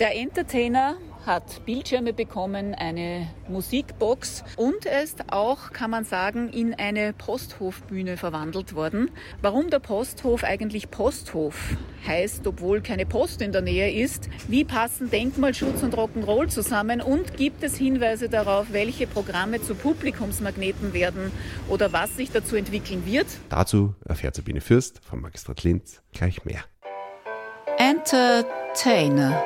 Der Entertainer hat Bildschirme bekommen, eine Musikbox und er ist auch, kann man sagen, in eine Posthofbühne verwandelt worden. Warum der Posthof eigentlich Posthof heißt, obwohl keine Post in der Nähe ist, wie passen Denkmalschutz und Rock'n'Roll zusammen und gibt es Hinweise darauf, welche Programme zu Publikumsmagneten werden oder was sich dazu entwickeln wird? Dazu erfährt Sabine Fürst vom Magistrat Linz gleich mehr. Entertainer.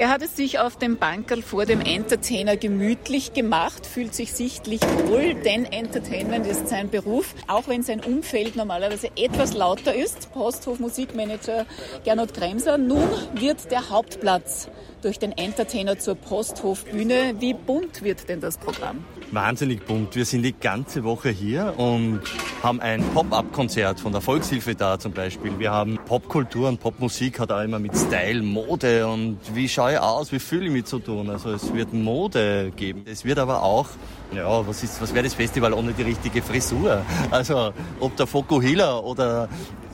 Er hat es sich auf dem Bankerl vor dem Entertainer gemütlich gemacht, fühlt sich sichtlich wohl, denn Entertainment ist sein Beruf, auch wenn sein Umfeld normalerweise etwas lauter ist. Posthof Musikmanager Gernot Kremser. Nun wird der Hauptplatz durch den Entertainer zur Posthofbühne. Wie bunt wird denn das Programm? Wahnsinnig bunt. Wir sind die ganze Woche hier und haben ein Pop-up-Konzert von der Volkshilfe da zum Beispiel. Wir haben Popkultur und Popmusik hat auch immer mit Style, Mode und wie schaue ich aus, wie fühle ich mich zu tun. Also es wird Mode geben. Es wird aber auch, ja, was ist, was wäre das Festival ohne die richtige Frisur? Also ob der Fokuhila oder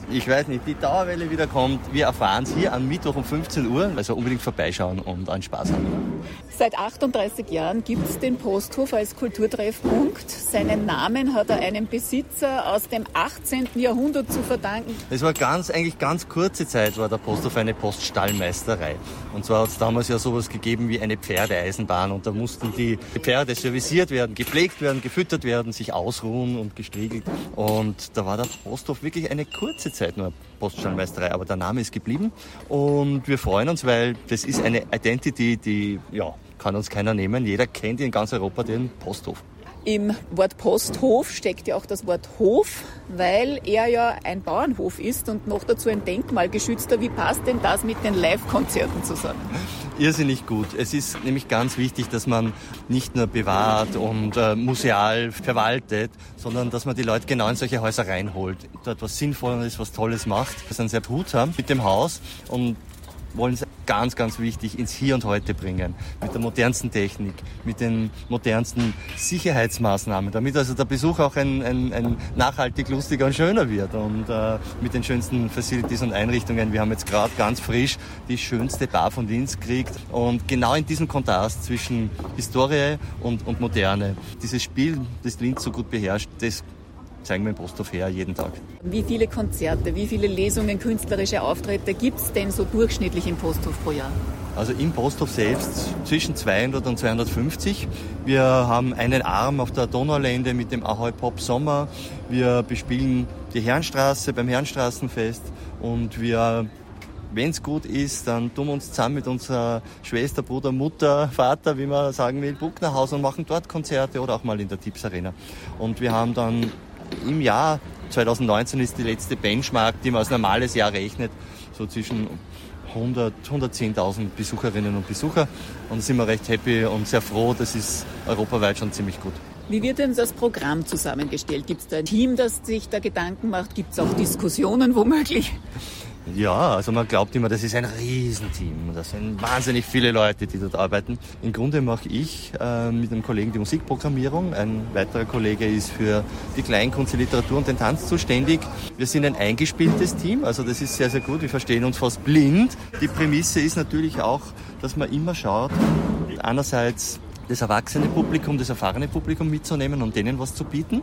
ich weiß nicht, die Dauerwelle wieder kommt. Wir erfahren es hier am Mittwoch um 15 Uhr. Also unbedingt vorbeischauen und einen Spaß haben. Seit 38 Jahren gibt es den Posthof als Kulturtreffpunkt. Seinen Namen hat er einem Besitzer aus dem 18. Jahrhundert zu verdanken. Es war ganz, eigentlich ganz kurze Zeit war der Posthof eine Poststallmeisterei. Und zwar hat es damals ja sowas gegeben wie eine Pferdeeisenbahn und da mussten die Pferde serviciert werden, gepflegt werden, gefüttert werden, sich ausruhen und gestriegelt. Und da war der Posthof wirklich eine kurze Zeit nur Poststallmeisterei, aber der Name ist geblieben und wir freuen uns, weil das ist eine Identity, die ja, kann uns keiner nehmen. Jeder kennt in ganz Europa den Posthof. Im Wort Posthof steckt ja auch das Wort Hof, weil er ja ein Bauernhof ist und noch dazu ein denkmalgeschützter. Wie passt denn das mit den Live-Konzerten zusammen? Irrsinnig gut. Es ist nämlich ganz wichtig, dass man nicht nur bewahrt und äh, museal verwaltet, sondern dass man die Leute genau in solche Häuser reinholt, dort was Sinnvolles, was Tolles macht. Wir sind sehr behutsam mit dem Haus und wollen es ganz, ganz wichtig ins Hier und Heute bringen. Mit der modernsten Technik, mit den modernsten Sicherheitsmaßnahmen, damit also der Besuch auch ein, ein, ein nachhaltig lustiger und schöner wird. Und äh, mit den schönsten Facilities und Einrichtungen. Wir haben jetzt gerade ganz frisch die schönste Bar von Linz gekriegt. Und genau in diesem Kontrast zwischen Historie und, und Moderne, dieses Spiel, das Linz so gut beherrscht, das zeigen wir im Posthof her jeden Tag. Wie viele Konzerte, wie viele Lesungen, künstlerische Auftritte gibt es denn so durchschnittlich im Posthof pro Jahr? Also im Posthof selbst zwischen 200 und 250. Wir haben einen Arm auf der Donaulände mit dem Ahoi Pop Sommer. Wir bespielen die Herrenstraße beim Herrenstraßenfest und wir wenn es gut ist, dann tun wir uns zusammen mit unserer Schwester, Bruder, Mutter, Vater, wie man sagen will, Bucknerhaus und machen dort Konzerte oder auch mal in der Tipps Arena. Und wir haben dann im Jahr 2019 ist die letzte Benchmark, die man als normales Jahr rechnet, so zwischen 100, 110.000 Besucherinnen und Besucher. Und sind wir recht happy und sehr froh. Das ist europaweit schon ziemlich gut. Wie wird denn das Programm zusammengestellt? Gibt es da ein Team, das sich da Gedanken macht? Gibt es auch Diskussionen womöglich? Ja, also man glaubt immer, das ist ein Riesenteam. Das sind wahnsinnig viele Leute, die dort arbeiten. Im Grunde mache ich äh, mit einem Kollegen die Musikprogrammierung. Ein weiterer Kollege ist für die Kleinkunst, die Literatur und den Tanz zuständig. Wir sind ein eingespieltes Team, also das ist sehr, sehr gut. Wir verstehen uns fast blind. Die Prämisse ist natürlich auch, dass man immer schaut, einerseits das erwachsene Publikum, das erfahrene Publikum mitzunehmen und denen was zu bieten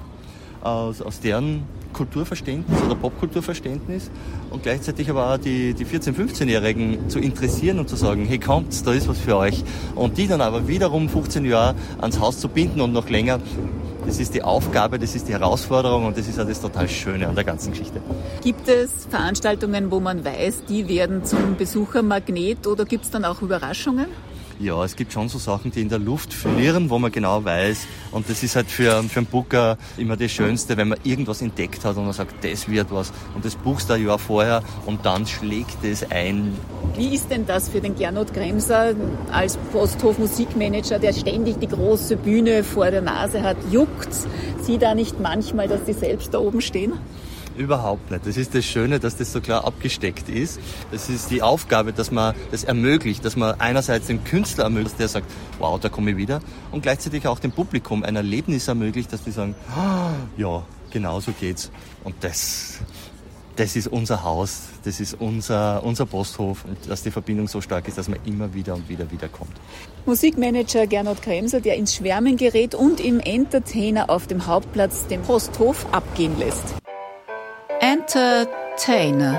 aus, aus deren Kulturverständnis oder Popkulturverständnis und gleichzeitig aber auch die, die 14-, 15-Jährigen zu interessieren und zu sagen, hey kommt, da ist was für euch. Und die dann aber wiederum 15 Jahre ans Haus zu binden und noch länger, das ist die Aufgabe, das ist die Herausforderung und das ist auch das total Schöne an der ganzen Geschichte. Gibt es Veranstaltungen, wo man weiß, die werden zum Besuchermagnet oder gibt es dann auch Überraschungen? Ja, es gibt schon so Sachen, die in der Luft flirren, wo man genau weiß. Und das ist halt für, für einen Booker immer das Schönste, wenn man irgendwas entdeckt hat und man sagt, das wird was. Und das buchst du ein Jahr vorher und dann schlägt es ein. Wie ist denn das für den Gernot Kremser als Posthof Musikmanager, der ständig die große Bühne vor der Nase hat? Juckt Sie da nicht manchmal, dass Sie selbst da oben stehen? Überhaupt nicht. Das ist das Schöne, dass das so klar abgesteckt ist. Das ist die Aufgabe, dass man das ermöglicht, dass man einerseits dem Künstler ermöglicht, der sagt, wow, da komme ich wieder, und gleichzeitig auch dem Publikum ein Erlebnis ermöglicht, dass die sagen, ah, ja, genau so geht's. Und das das ist unser Haus, das ist unser, unser Posthof und dass die Verbindung so stark ist, dass man immer wieder und wieder wieder kommt. Musikmanager Gernot Kremser, der ins Schwärmen gerät und im Entertainer auf dem Hauptplatz den Posthof abgehen lässt. Entertainer